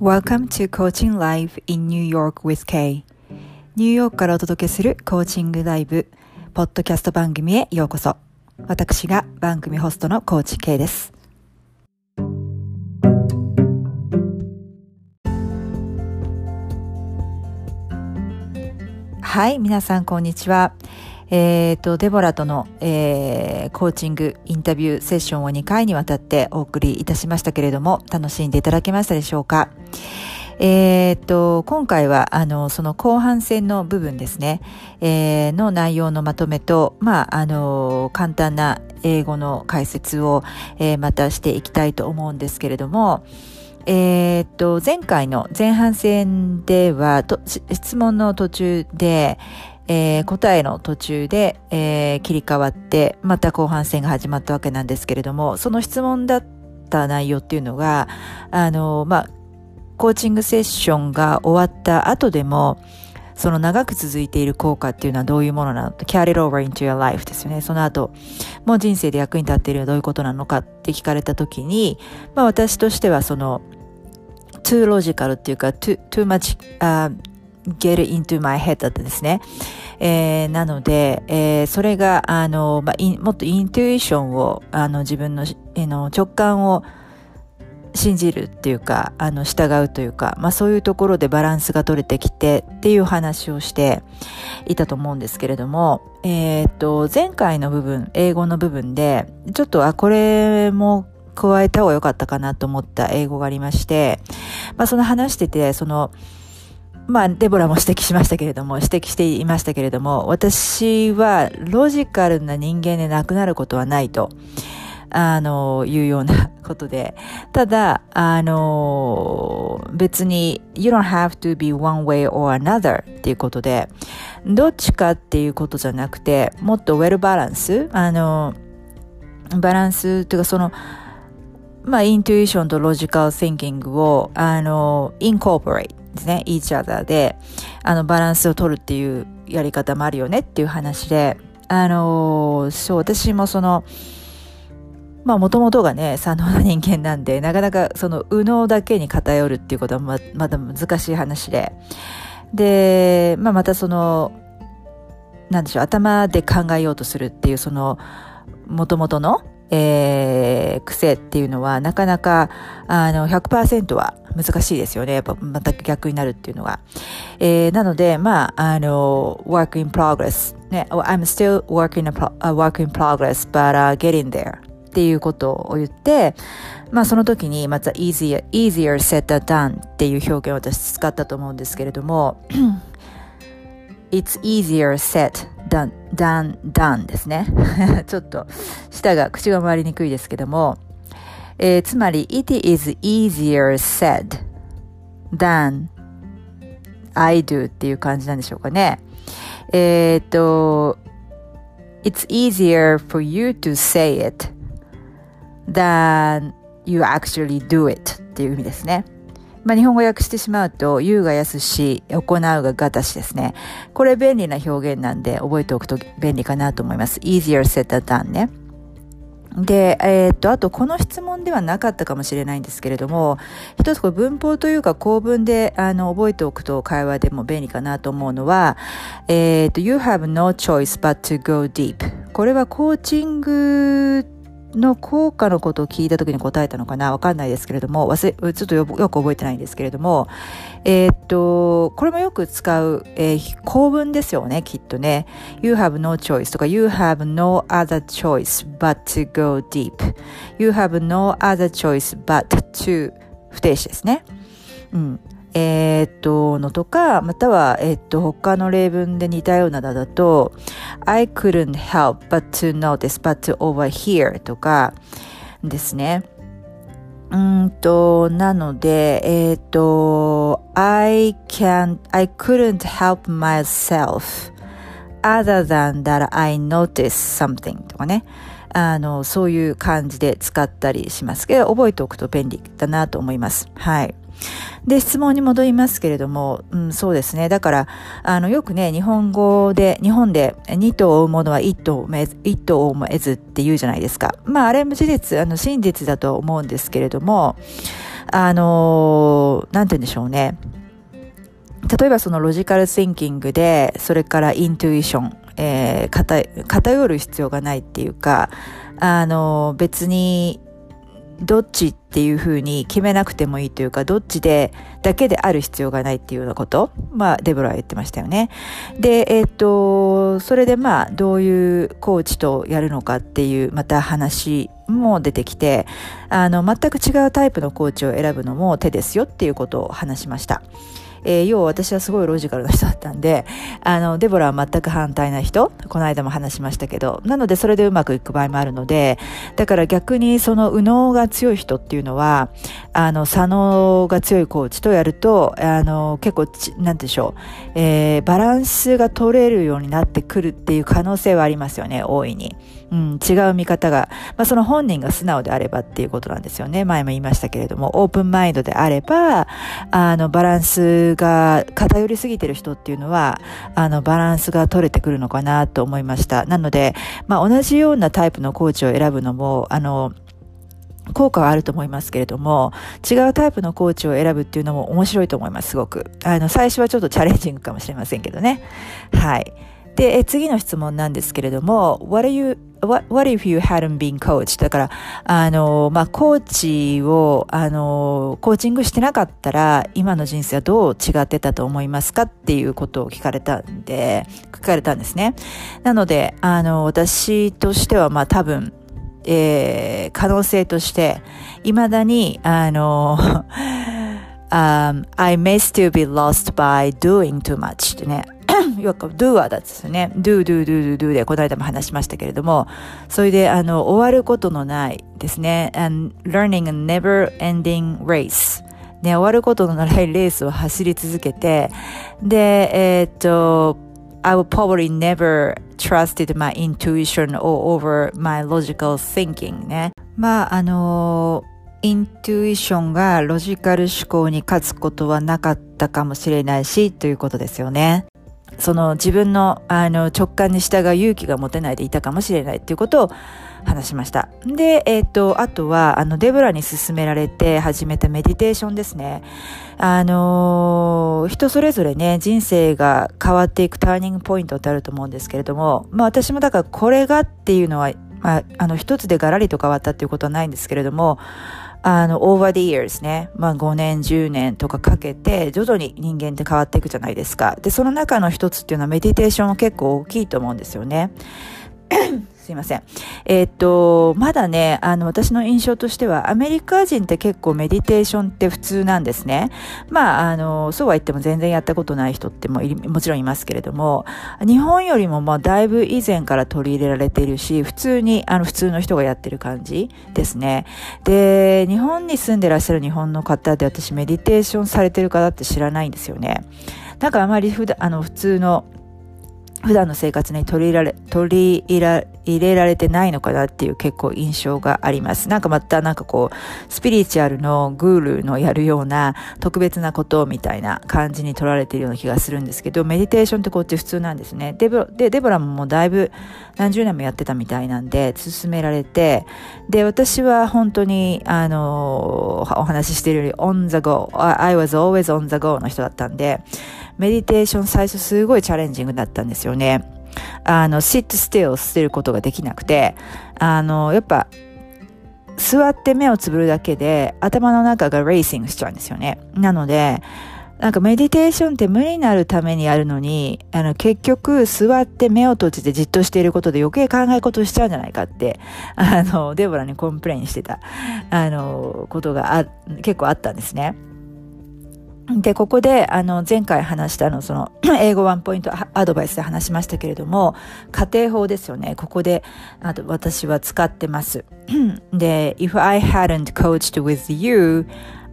Welcome to Coaching Live in New York with Kay. ニューヨークからお届けするコーチングライブポッドキャスト番組へようこそ。私が番組ホストのコーチ K です。はい皆さんこんにちは。えっ、ー、と、デボラとの、えー、コーチング、インタビューセッションを2回にわたってお送りいたしましたけれども、楽しんでいただけましたでしょうか？えっ、ー、と、今回は、あの、その後半戦の部分ですね、えー、の内容のまとめと、まあ、あの、簡単な英語の解説を、えー、またしていきたいと思うんですけれども、えっ、と、前回の前半戦では、質問の途中で、えー、答えの途中で、えー、切り替わって、また後半戦が始まったわけなんですけれども、その質問だった内容っていうのが、あの、まあ、コーチングセッションが終わった後でも、その長く続いている効果っていうのはどういうものなのか、carry it over into your life ですよね。その後、もう人生で役に立っているのはどういうことなのかって聞かれたときに、まあ私としてはその、too logical っていうか、too, too much、uh, get into my head だったですね。えー、なので、えー、それが、あの、まあ、もっとイントゥイションを、あの、自分の、えー、の直感を信じるっていうか、あの、従うというか、まあ、そういうところでバランスが取れてきてっていう話をしていたと思うんですけれども、えっ、と、前回の部分、英語の部分で、ちょっと、あ、これも加えた方が良かったかなと思った英語がありまして、まあ、その話してて、その、まあ、デボラも指摘しましたけれども、指摘していましたけれども、私はロジカルな人間でなくなることはないと、あの、いうようなことで、ただ、あの、別に、you don't have to be one way or another っていうことで、どっちかっていうことじゃなくて、もっとウェルバランス、あの、バランスというかその、まあ、イントゥイションとロジカル thinking を、あの、インコーポレイですね、each other で、あの、バランスを取るっていうやり方もあるよねっていう話で、あの、そう、私もその、まあ、もともとがね、左脳な人間なんで、なかなかその、右脳だけに偏るっていうことはま、まだ難しい話で、で、まあ、またその、なんでしょう、頭で考えようとするっていう、その、もともとの、えー、癖っていうのはなかなかあの100%は難しいですよね。やっぱ全く逆になるっていうのは。えー、なので、まあ、あの、work in progress。ね、I'm still working a, work in progress, but、uh, getting there. っていうことを言って、まあその時にまた easier, easier said than done っていう表現を私使ったと思うんですけれども It's easier said than, than done ですね。ちょっと舌が、口が回りにくいですけども、えー、つまり It is easier said than I do っていう感じなんでしょうかね。えっ、と、It's easier for you to say it than you actually do it っていう意味ですね。まあ、日本語訳してしまうと、言うが安し、行うががたしですね。これ便利な表現なんで覚えておくと便利かなと思います。easier said than done ね。で、えー、っと、あと、この質問ではなかったかもしれないんですけれども、一つこれ文法というか構文で、あの、覚えておくと会話でも便利かなと思うのは、えー、っと、you have no choice but to go deep。これはコーチングの効果のことを聞いた時に答えたのかなわかんないですけれども、忘れ、ちょっとよく覚えてないんですけれども、えー、っと、これもよく使う、えー、構文ですよね、きっとね。You have no choice とか You have no other choice but to go deep. You have no other choice but to 不定詞ですね。うん。えー、っと、のとか、または、えー、っと、他の例文で似たようなだと、I couldn't help but to notice but to overhear とかですね。うんと、なので、えー、っと、I can't, I couldn't help myself other than that I noticed something とかね。あの、そういう感じで使ったりしますけど、覚えておくと便利だなと思います。はい。で、質問に戻りますけれども、うん、そうですね。だから、あの、よくね、日本語で、日本で、二頭を追うものは一頭を一頭を得ずって言うじゃないですか。まあ、あれも事実、あの、真実だと思うんですけれども、あの、なんて言うんでしょうね。例えばそのロジカルシンキングで、それからイントゥイション、えー、偏る必要がないっていうか、あの、別にどっちっていうふうに決めなくてもいいというか、どっちで、だけである必要がないっていうようなこと？まあ、デブラは言ってましたよね。で、えっ、と、それでまあ、どういうコーチとやるのかっていう、また話も出てきて、あの、全く違うタイプのコーチを選ぶのも手ですよっていうことを話しました。えー、要は私はすごいロジカルな人だったんで、あの、デボラは全く反対な人、この間も話しましたけど、なのでそれでうまくいく場合もあるので、だから逆にその右脳が強い人っていうのは、あの、左脳が強いコーチとやると、あの、結構ちなんでしょう、えー、バランスが取れるようになってくるっていう可能性はありますよね、大いに。うん、違う見方が、まあ、その本人が素直であればっていうことなんですよね。前も言いましたけれども、オープンマインドであれば、あの、バランスが偏りすぎてる人っていうのは、あの、バランスが取れてくるのかなと思いました。なので、まあ、同じようなタイプのコーチを選ぶのも、あの、効果はあると思いますけれども、違うタイプのコーチを選ぶっていうのも面白いと思います、すごく。あの、最初はちょっとチャレンジングかもしれませんけどね。はい。で、次の質問なんですけれども、what, you, what, what if you hadn't been coached? だから、あの、まあ、コーチを、あの、コーチングしてなかったら、今の人生はどう違ってたと思いますかっていうことを聞かれたんで、聞かれたんですね。なので、あの、私としては、まあ、多分、えー、可能性として、未だに、あの、um, I may still be lost by doing too much ってね。よく doer だですね。do, do, do, do, do でこの間も話しましたけれども、それであの、終わることのないですね。and learning a never ending race。ね、終わることのないレースを走り続けて、で、えー、っと、I will probably never trusted my intuition or over my logical thinking ね。まあ、あのイントゥイションがロジカル思考に勝つことはなかったかもしれないし、ということですよね。その自分のあの直感に従う勇気が持てないでいたかもしれないっていうことを話しました。で、えっ、ー、と、あとは、あの、デブラに勧められて始めたメディテーションですね。あのー、人それぞれね、人生が変わっていくターニングポイントってあると思うんですけれども、まあ私もだからこれがっていうのは、まあ、あの、一つでガラリと変わったっていうことはないんですけれども、あの、over the years ね、まあ5年、10年とかかけて、徐々に人間って変わっていくじゃないですか。で、その中の一つっていうのはメディテーションは結構大きいと思うんですよね。すいません。えー、っと、まだね、あの、私の印象としては、アメリカ人って結構メディテーションって普通なんですね。まあ、あの、そうは言っても全然やったことない人ってももちろんいますけれども、日本よりもまあ、だいぶ以前から取り入れられているし、普通に、あの、普通の人がやってる感じですね。で、日本に住んでらっしゃる日本の方で私メディテーションされてる方って知らないんですよね。なんかあまり普段、あの、普通の普段の生活に取り入れられ、取り入れられてないのかなっていう結構印象があります。なんかまたなんかこう、スピリチュアルのグールのやるような特別なことみたいな感じに取られているような気がするんですけど、メディテーションってこっち普通なんですね。デブで、デボラももうだいぶ何十年もやってたみたいなんで、進められて、で、私は本当に、あのお話ししているより on the go, I was always on the go の人だったんで、メディテーション最初すごいチャレンジングだったんですよね。あの、sit still 捨てることができなくて、あの、やっぱ、座って目をつぶるだけで頭の中が racing しちゃうんですよね。なので、なんかメディテーションって無になるためにやるのに、あの結局座って目を閉じてじっとしていることで余計考え事しちゃうんじゃないかって、あの、デボラに complain してた、あの、ことがあ、結構あったんですね。で、ここで、あの、前回話したの、その、英語ワンポイントアドバイスで話しましたけれども、家庭法ですよね。ここで、あと私は使ってます。で、if I hadn't coached with you,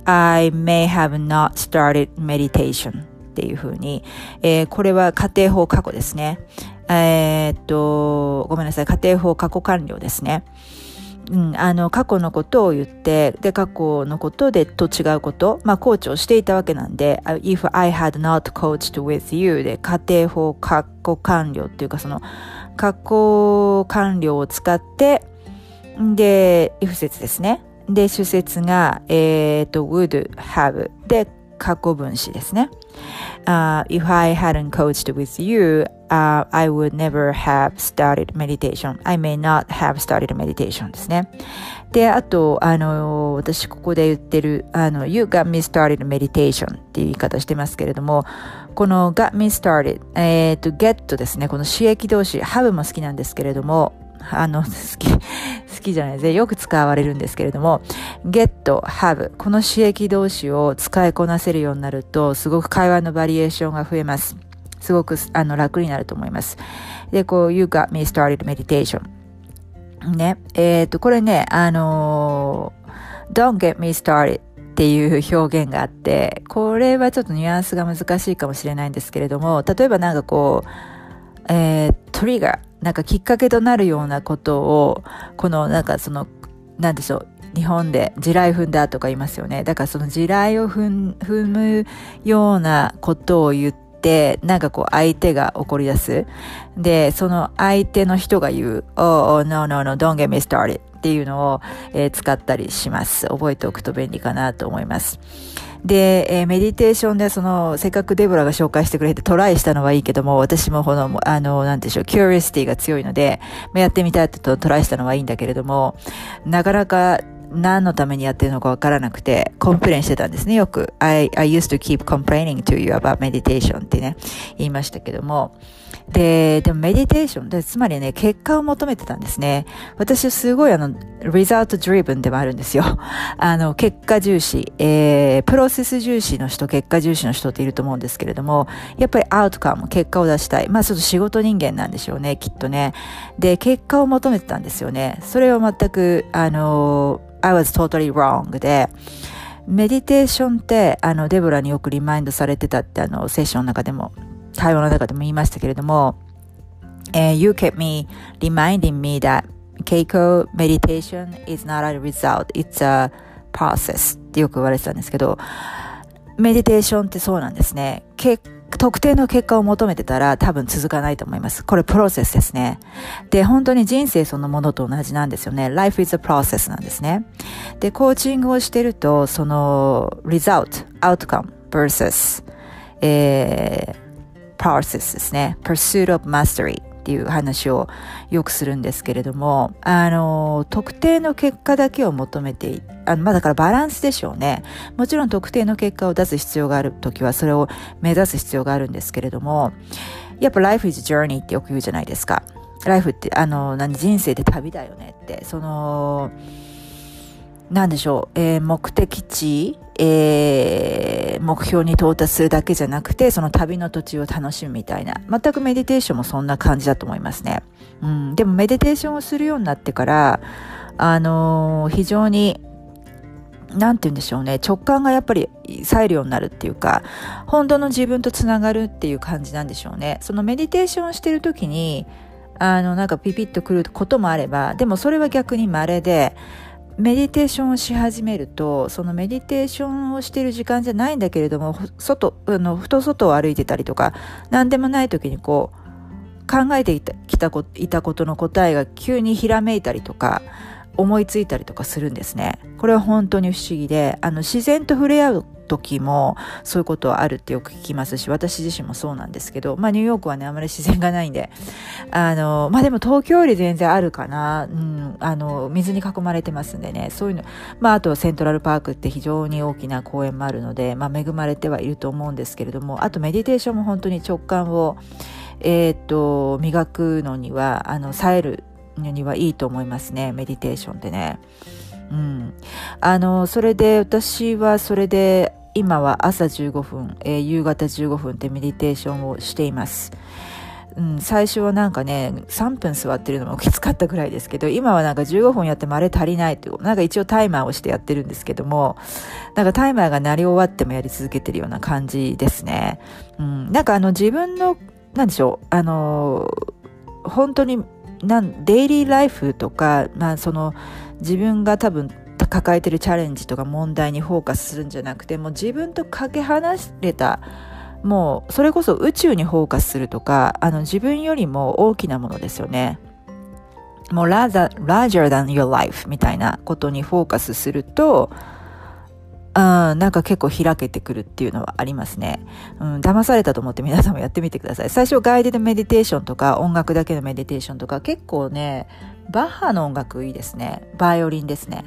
I may have not started meditation っていうふうに、えー、これは家庭法過去ですね。えー、っと、ごめんなさい。家庭法過去完了ですね。うん、あの、過去のことを言って、で、過去のことでと違うこと、まあ、コーチをしていたわけなんで、if I had not coached with you で、家庭法、過去完了っていうか、その、過去完了を使って、で、if 説ですね。で、主説が、えっ、ー、と、would have で、過去分詞ですね。Uh, if I hadn't coached with you, uh, I would never have started meditation. I may not have started meditation ですね。で、あと、あの、私ここで言ってる、あの、You got me started meditation っていう言い方してますけれども、この got me started、えっ、ー、と、get ですね。この刺激動詞、have も好きなんですけれども、あの、好き、好きじゃないです。よく使われるんですけれども、get, have この刺激動詞を使いこなせるようになると、すごく会話のバリエーションが増えます。すごくあの楽になると思います。で、こう、You got me started meditation. ね。えっ、ー、と、これね、あのー、Don't get me started っていう表現があって、これはちょっとニュアンスが難しいかもしれないんですけれども、例えばなんかこう、えー、トリガー、なんかきっかけとなるようなことを、このなんかその、なんでしょう、日本で地雷踏んだとか言いますよね。だからその地雷を踏むようなことを言って、なんかこう相手が怒り出す。で、その相手の人が言う、oh, no, no, no, don't get me started っていうのを、えー、使ったりします。覚えておくと便利かなと思います。で、えー、メディテーションでその、せっかくデボラが紹介してくれてトライしたのはいいけども、私もこの、あの、なんでしょう、 curiosity が強いので、やってみたいとトライしたのはいいんだけれども、なかなか何のためにやってるのかわからなくて、 complain してたんですね、よく。I, I used to keep complaining to you about meditation ってね、言いましたけども。で、でもメディテーションで、つまりね、結果を求めてたんですね。私すごいあの、リザート driven でもあるんですよ。あの、結果重視、えー、プロセス重視の人、結果重視の人っていると思うんですけれども、やっぱりアウトカム、結果を出したい。まあちょっと仕事人間なんでしょうね、きっとね。で、結果を求めてたんですよね。それを全く、あの I was totally wrong で、メディテーションって、あの、デボラによくリマインドされてたって、あの、セッションの中でも、対話の中でも言いましたけれども、え、You kept me reminding me that Keiko meditation is not a result, it's a process ってよく言われてたんですけど、メディテーションってそうなんですね。結特定の結果を求めてたら多分続かないと思います。これプロセスですね。で、本当に人生そのものと同じなんですよね。Life is a process なんですね。で、コーチングをしてると、その result, outcome versus、えー、process ですね。pursuit of mastery っていう話をよくするんですけれども、あの、特定の結果だけを求めてあの、まあだからバランスでしょうね。もちろん特定の結果を出す必要があるときはそれを目指す必要があるんですけれども、やっぱ life is journey ってよく言うじゃないですか。ライフって、あの、何、人生って旅だよねって、その、なんでしょう、えー、目的地、えー、目標に到達するだけじゃなくて、その旅の途中を楽しむみたいな。全くメディテーションもそんな感じだと思いますね。うん。でもメディテーションをするようになってから、あのー、非常に、なんて言うんでしょうね。直感がやっぱり冴えるようになるっていうか、本当の自分とつながるっていう感じなんでしょうね。そのメディテーションをしてる時に、あの、なんかピピッとくることもあれば、でもそれは逆に稀で、メディテーションをし始めると、そのメディテーションをしている時間じゃないんだけれども、外、あの、ふと外を歩いてたりとか、何でもない時にこう、考えていたきたこいたことの答えが急にひらめいたりとか、思いついたりとかするんですね。これは本当に不思議で、あの、自然と触れ合う時もそういうことはあるってよく聞きますし、私自身もそうなんですけど、まあニューヨークはね、あまり自然がないんで、あの、まあでも東京より全然あるかな、うん、あの、水に囲まれてますんでね、そういうの、まああとセントラルパークって非常に大きな公園もあるので、まあ恵まれてはいると思うんですけれども、あとメディテーションも本当に直感を、えっ、と、磨くのには、あの、冴えるにはいいと思いますね、メディテーションってね。うん。あの、それで、私はそれで、今は朝15分、えー、夕方15分ってメディテーションをしています。うん、最初はなんかね、3分座ってるのもきつかったぐらいですけど、今はなんか15分やってもあれ足りないっていう、なんか一応タイマーをしてやってるんですけども、なんかタイマーが鳴り終わってもやり続けてるような感じですね。うん、なんかあの自分の、なんでしょう、あの、本当になんデイリーライフとか、まあ、その自分が多分抱えてるチャレンジとか問題にフォーカスするんじゃなくてもう自分とかけ離れたもうそれこそ宇宙にフォーカスするとかあの自分よりも大きなものですよね。もう larger, larger than your life みたいなことにフォーカスするとうん、なんか結構開けてくるっていうのはありますね。うん、騙されたと思って皆さんもやってみてください。最初ガイディドメディテーションとか音楽だけのメディテーションとか結構ね、バッハの音楽いいですね。バイオリンですね。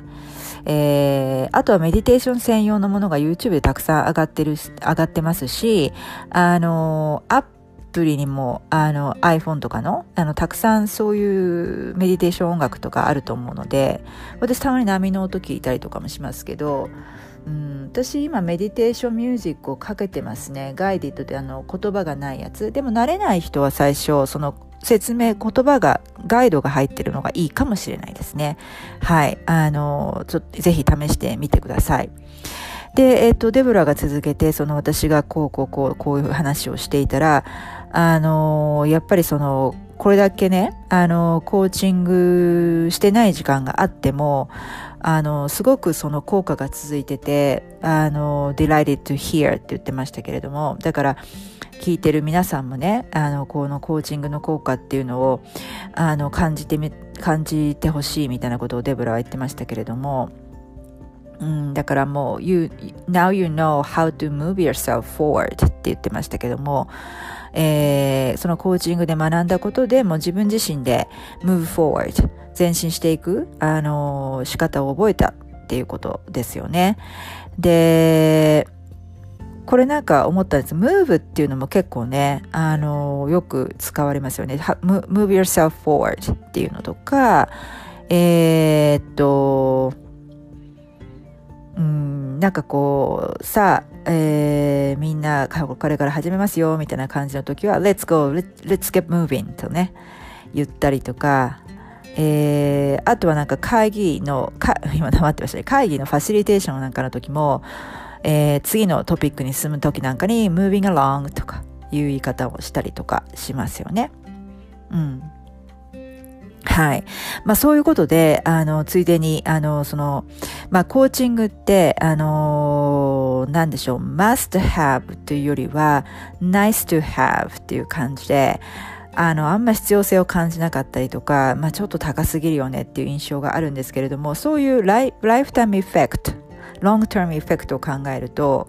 えー、あとはメディテーション専用のものが YouTube でたくさん上がってる、上がってますし、あの、アプリにも、あの、iPhone とかの、あの、たくさんそういうメディテーション音楽とかあると思うので、私たまに波の音聞いたりとかもしますけど、うん、私今メディテーションミュージックをかけてますね。ガイディットであの言葉がないやつ。でも慣れない人は最初その説明言葉がガイドが入ってるのがいいかもしれないですね。はい。あのちょっとぜひ試してみてください。で、えっ、と、デブラが続けて、その私がこうこうこう、こういう話をしていたら、あの、やっぱりその、これだけね、あの、コーチングしてない時間があっても、あの、すごくその効果が続いてて、あの、delighted to hear って言ってましたけれども、だから、聞いてる皆さんもね、あの、このコーチングの効果っていうのを、あの、感じてみ、感じてほしいみたいなことをデブラは言ってましたけれども、うん、だからもう、you, now you know how to move yourself forward って言ってましたけども、えー、そのコーチングで学んだことでもう自分自身で move forward 前進していく、あのー、仕方を覚えたっていうことですよね。で、これなんか思ったんです。move っていうのも結構ね、あのー、よく使われますよね。move yourself forward っていうのとか、えー、っと、うん、なんかこう、さあ、えー、みんなこれから始めますよ、みたいな感じの時は、let's go, let's get moving とね、言ったりとか、えー、あとはなんか会議の、か 今黙ってましたね、会議のファシリテーションなんかの時も、えー、次のトピックに進む時なんかに moving along とかいう言い方をしたりとかしますよね。うん。はい。まあそういうことで、あの、ついでに、あの、その、まあコーチングって、あの、なんでしょう、must have というよりは、nice to have っていう感じで、あの、あんま必要性を感じなかったりとか、まあちょっと高すぎるよねっていう印象があるんですけれども、そういうライライフタイムエフェクト、ロングタームエフェクトを考えると、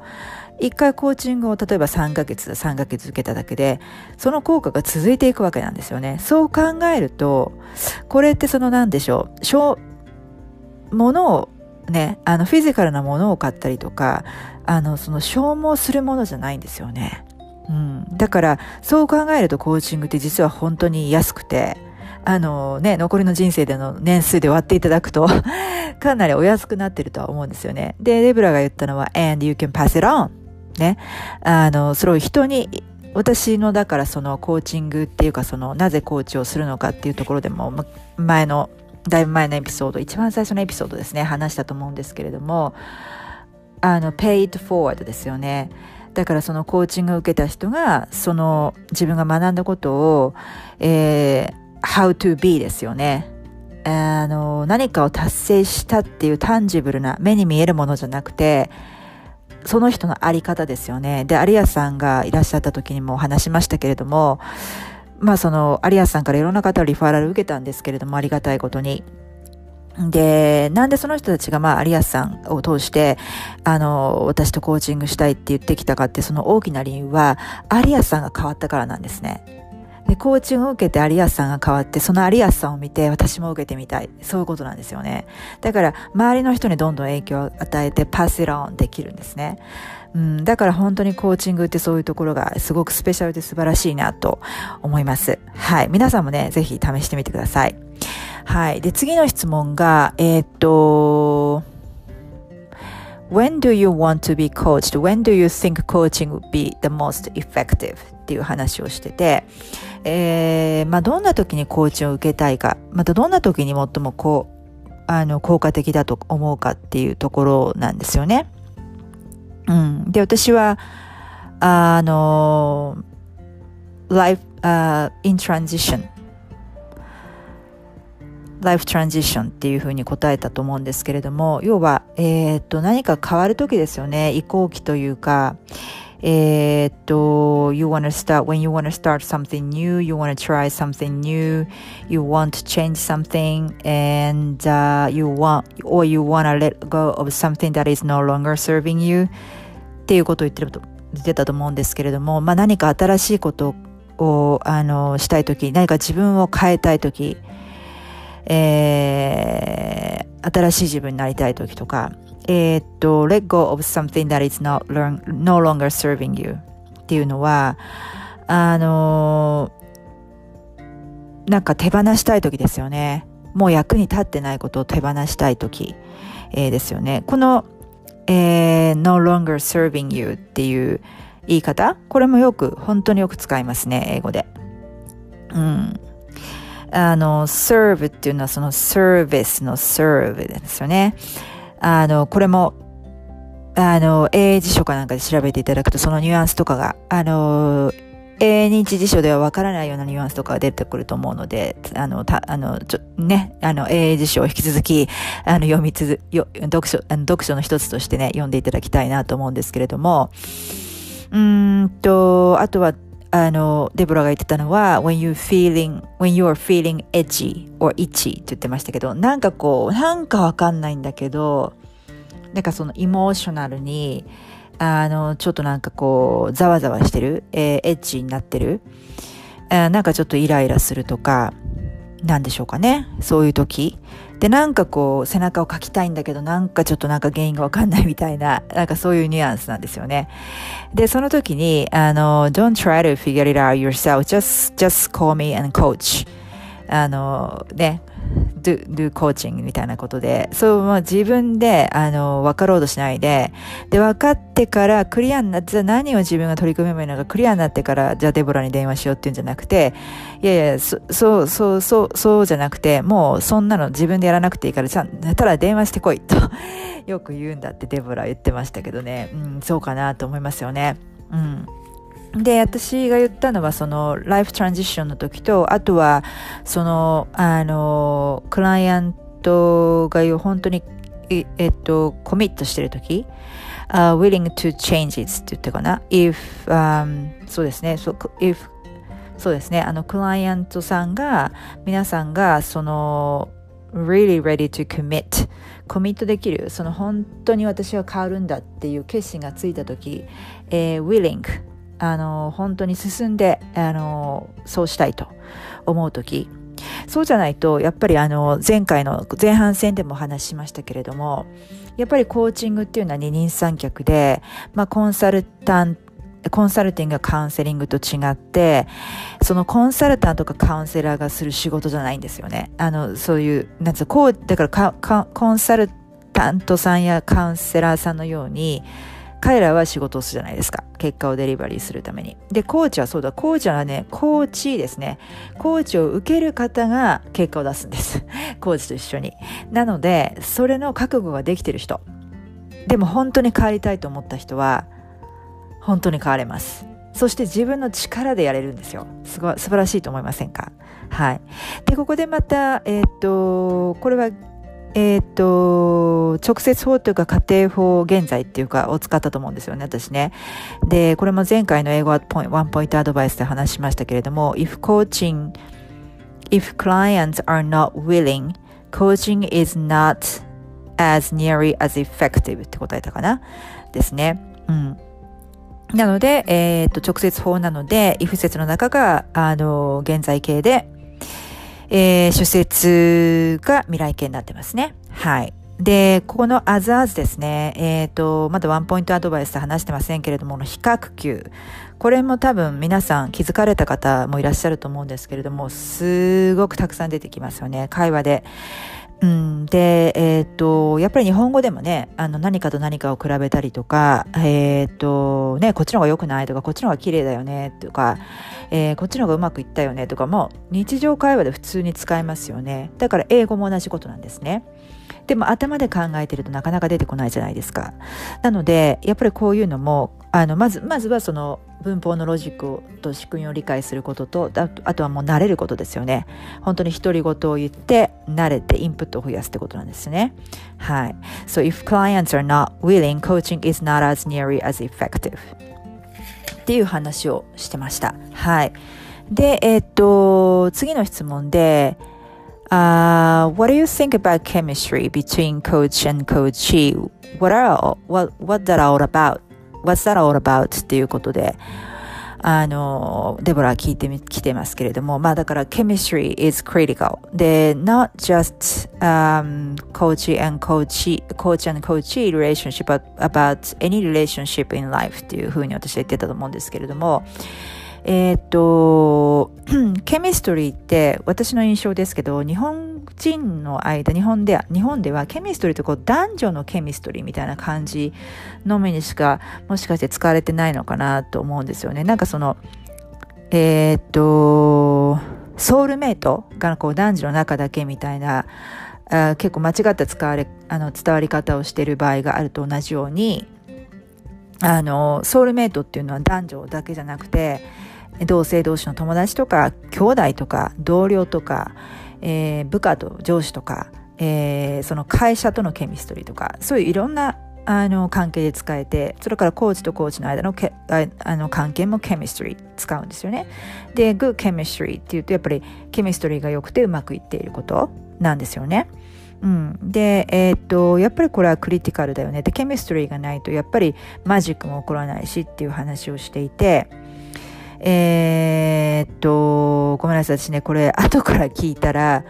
一回コーチングを例えば3ヶ月、3ヶ月受けただけで、その効果が続いていくわけなんですよね。そう考えると、これってその何でしょう、ものをね、あのフィジカルなものを買ったりとか、あのその消耗するものじゃないんですよね。うん。だから、そう考えるとコーチングって実は本当に安くて、あのね、残りの人生での年数で割っていただくと かなりお安くなってるとは思うんですよね。で、レブラが言ったのは、and you can pass it on ね。あの、それを人に、私のだからそのコーチングっていうかそのなぜコーチをするのかっていうところでも前のだいぶ前のエピソード一番最初のエピソードですね話したと思うんですけれどもあの paid forward ですよねだからそのコーチングを受けた人がその自分が学んだことを、えー、how to be ですよねあの何かを達成したっていうタンジブルな目に見えるものじゃなくてその人のあり方ですよね。で、有安さんがいらっしゃった時にも話しましたけれども、まあその、有安さんからいろんな方をリファラル受けたんですけれども、ありがたいことに。で、なんでその人たちがまあ、有安さんを通して、あの、私とコーチングしたいって言ってきたかって、その大きな理由は、有安さんが変わったからなんですね。で、コーチングを受けて有安さんが変わって、その有安さんを見て私も受けてみたい。そういうことなんですよね。だから、周りの人にどんどん影響を与えてパスラオンできるんですね。うん、だから本当にコーチングってそういうところがすごくスペシャルで素晴らしいなと思います。はい。皆さんもね、ぜひ試してみてください。はい。で、次の質問が、えー、っと、When do you want to be coached? When do you think coaching would be the most effective? っていう話をしてて、えー、まあ、どんな時にコーチを受けたいか、またどんな時に最もこう、あの、効果的だと思うかっていうところなんですよね。うん。で、私は、あの、life、uh, in transition ライフトランジションっていうふうに答えたと思うんですけれども、要は、えー、っと、何か変わる時ですよね。移行期というか、えー、っと、you wanna start, when you wanna start something new, you wanna try something new, you want to change something, and、uh, you want, or you wanna let go of something that is no longer serving you っていうことを言ってると、言ってたと思うんですけれども、まあ何か新しいことを、あの、したいとき、何か自分を変えたいとき、えー、新しい自分になりたいときとか、えー、っと、let go of something that is not learn, no longer serving you っていうのは、あの、なんか手放したい時ですよね。もう役に立ってないことを手放したい時、えー、ですよね。この、えー、no longer serving you っていう言い方これもよく、本当によく使いますね、英語で。うん。あの、serve っていうのはその service の serve ですよね。あの、これも、あの、英辞書かなんかで調べていただくと、そのニュアンスとかが、あの、英認知辞書ではわからないようなニュアンスとかが出てくると思うので、あの、た、あの、ちょ、ね、あの、英辞書を引き続き、あの、読みつよ、読書、読書の一つとしてね、読んでいただきたいなと思うんですけれども、うんと、あとは、あの、デボラが言ってたのは、when you feeling, when you are feeling edgy or itchy って言ってましたけど、なんかこう、なんかわかんないんだけど、なんかそのエモーショナルに、あの、ちょっとなんかこう、ざわざわしてる、えー、エッジになってる、あなんかちょっとイライラするとか、なんでしょうかね。そういう時。で、なんかこう、背中をかきたいんだけど、なんかちょっとなんか原因がわかんないみたいな、なんかそういうニュアンスなんですよね。で、その時に、あの、don't try to figure it out yourself, just, just call me and coach. あの、ね、do, do coaching みたいなことで、そう、まあ、自分で、あの、分かろうとしないで、で、分かってからクリアになって、何を自分が取り組めばいいのかクリアになってから、じゃあデボラに電話しようっていうんじゃなくて、いやいや、そ、そう、そう、そう、そうじゃなくて、もうそんなの自分でやらなくていいから、じゃあ、ただ電話してこいと よく言うんだってデボラ言ってましたけどね、うん、そうかなと思いますよね。うん。で、私が言ったのは、その、ライフトランジションの時と、あとは、その、あの、クライアントが言う、本当に、えっと、コミットしてる時、uh, willing to change it って言ったかな？if、um, そうですね、so, if そうですね、あの、クライアントさんが、皆さんが、その、really ready to commit コミットできる、その本当に私は変わるんだっていう決心がついた時、えー、willing あの、本当に進んで、あの、そうしたいと思うとき、そうじゃないと、やっぱりあの、前回の前半戦でもお話しましたけれども、やっぱりコーチングっていうのは二人三脚で、まあ、コンサルタントコンサルティングがカウンセリングと違って、そのコンサルタントかカウンセラーがする仕事じゃないんですよね。あの、そういう、なんつうこう、だからコンサルタントさんやカウンセラーさんのように、彼らは仕事をするじゃないですか。結果をデリバリーするために。で、コーチはそうだ、コーチはね、コーチですね。コーチを受ける方が結果を出すんです。コーチと一緒に。なので、それの覚悟ができてる人。でも本当に変わりたいと思った人は、本当に変われます。そして自分の力でやれるんですよ。すごい、素晴らしいと思いませんか？はい。で、ここでまた、えっ、と、これはえっ、と、直接法というか家庭法現在っていうかを使ったと思うんですよね、私ね。で、これも前回の英語ワンポイントアドバイスで話しましたけれども、if coaching, if clients are not willing, coaching is not as nearly as effective って答えたかな？ですね。うん。なので、えっ、と、直接法なので、if 説の中が、あの、現在形で、えー、主説が未来形になってますね。はい。で、ここのアズアズですね。えっ、ー、と、まだワンポイントアドバイスと話してませんけれども、の比較級。これも多分皆さん気づかれた方もいらっしゃると思うんですけれども、すごくたくさん出てきますよね。会話で。うん、で、えっ、と、やっぱり日本語でもね、あの、何かと何かを比べたりとか、えっ、と、ね、こっちの方が良くないとか、こっちの方が綺麗だよね、とか、えー、こっちの方がうまくいったよね、とかも、日常会話で普通に使えますよね。だから英語も同じことなんですね。でも頭で考えてるとなかなか出てこないじゃないですか。なので、やっぱりこういうのも、あのまずまずはその文法のロジックと仕組みを理解することとあとあとはもう慣れることですよね本当に独り言を言って慣れてインプットを増やすってことなんですねはい So if clients are not willing coaching is not as nearly as effective っていう話をしてましたはいでえー、っと次の質問で Uh, what do you think about chemistry between coach and coachee? What are what what that all about? What's that all about? っていうことで、あの、デボラ聞いてみ、来てますけれども、まあだから chemistry is critical. で、not just、um, coach and coach, coach and coach relationship, but about any relationship in life っていうふうに私は言ってたと思うんですけれども、えっ、と、ケミストリーって私の印象ですけど、日本人の間、日本では、日本ではケミストリーってこう男女のケミストリーみたいな感じのみにしか、もしかして使われてないのかなと思うんですよね。なんかその、えっ、と、ソウルメイトがこう男女の中だけみたいな、あ結構間違った使われ、あの、伝わり方をしている場合があると同じように、あの、ソウルメイトっていうのは男女だけじゃなくて、同性同士の友達とか兄弟とか同僚とか、えー、部下と上司とか、えー、その会社とのケミストリーとかそういういろんなあの関係で使えてそれからコーチとコーチの間のけあの関係もケミストリー使うんですよね。で good chemistry っていうとやっぱりケミストリーが良くてうまくいっていることなんですよね。うん、で、えー、っとやっぱりこれはクリティカルだよね。でケミストリーがないとやっぱりマジックも起こらないしっていう話をしていてえー、っと、ごめんなさい、私ね、これ後から聞いたら、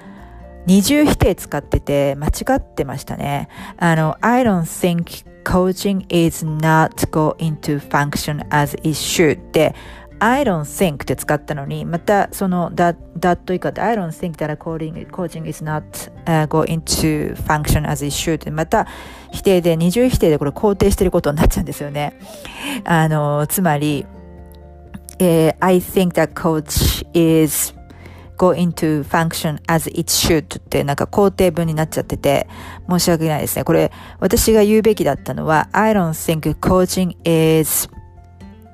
二重否定使ってて間違ってましたね。あの、I don't think coaching is not going to function as it should って、I don't think って使ったのに、またその that, that 以下で I don't think that coaching, coaching is not、uh, going to function as it should ってまた否定で、二重否定でこれ肯定してることになっちゃうんですよね。あの、つまり、uh, I think that coach is going to function as it should ってなんか肯定文になっちゃってて申し訳ないですね。これ私が言うべきだったのは I don't think coaching is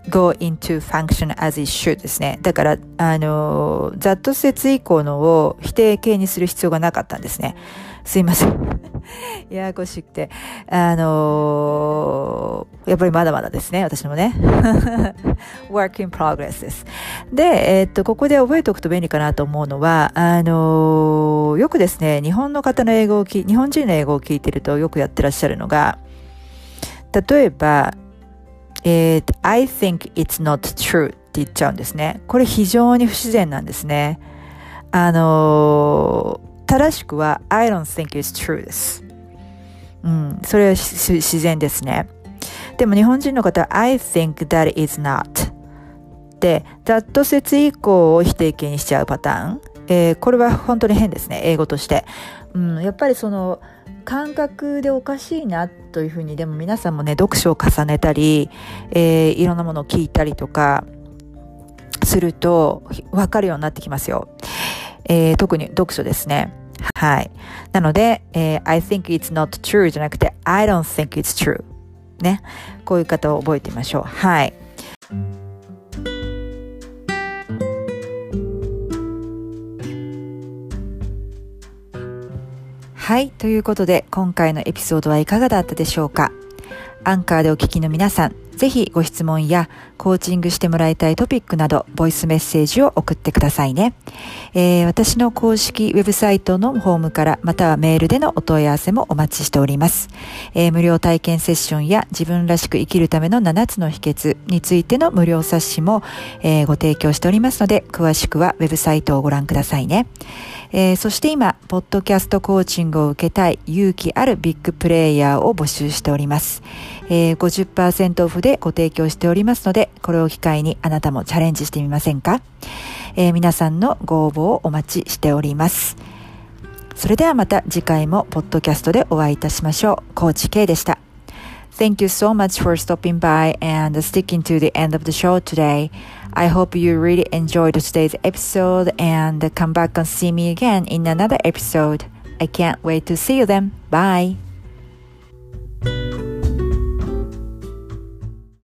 going to function as it should ですね。だから、あの、ざっと説以降のを否定形にする必要がなかったんですね。すいません。ややこしくて。あのー、やっぱりまだまだですね、私もね。work in progress です。で、えー、っと、ここで覚えておくと便利かなと思うのは、あのー、よくですね、日本の方の英語を聞、日本人の英語を聞いてるとよくやってらっしゃるのが、例えば、えー、I think it's not true って言っちゃうんですね。これ非常に不自然なんですね。あのー正しくは I don't think it's true です。うん、それは自然ですね。でも日本人の方は I think that is not で、that 説以降を否定形にしちゃうパターン。えー、これは本当に変ですね、英語として。うん、やっぱりその感覚でおかしいなというふうに、でも皆さんもね、読書を重ねたり、えー、いろんなものを聞いたりとかすると分かるようになってきますよ。えー、特に読書ですね。はい。なので、えー、I think it's not true じゃなくて I don't think it's true ね。こういう方を覚えてみましょう。はい。はい。ということで、今回のエピソードはいかがだったでしょうか？アンカーでお聞きの皆さん、ぜひご質問やコーチングしてもらいたいトピックなど、ボイスメッセージを送ってくださいね。えー、私の公式ウェブサイトのホームから、またはメールでのお問い合わせもお待ちしております。えー、無料体験セッションや自分らしく生きるための7つの秘訣についての無料冊子も、えー、ご提供しておりますので、詳しくはウェブサイトをご覧くださいね。えー、そして今、ポッドキャストコーチングを受けたい勇気あるビッグプレイヤーを募集しております。えー、50%オフでご提供しておりますので、これを機会にあなたもチャレンジしてみませんか、えー、皆さんのご応募をお待ちしております。それではまた次回もポッドキャストでお会いいたしましょう。コーチ K でした。Thank you so much for stopping by and sticking to the end of the show today. I hope you really enjoyed today's episode and come back and see me again in another episode. I can't wait to see you then. Bye.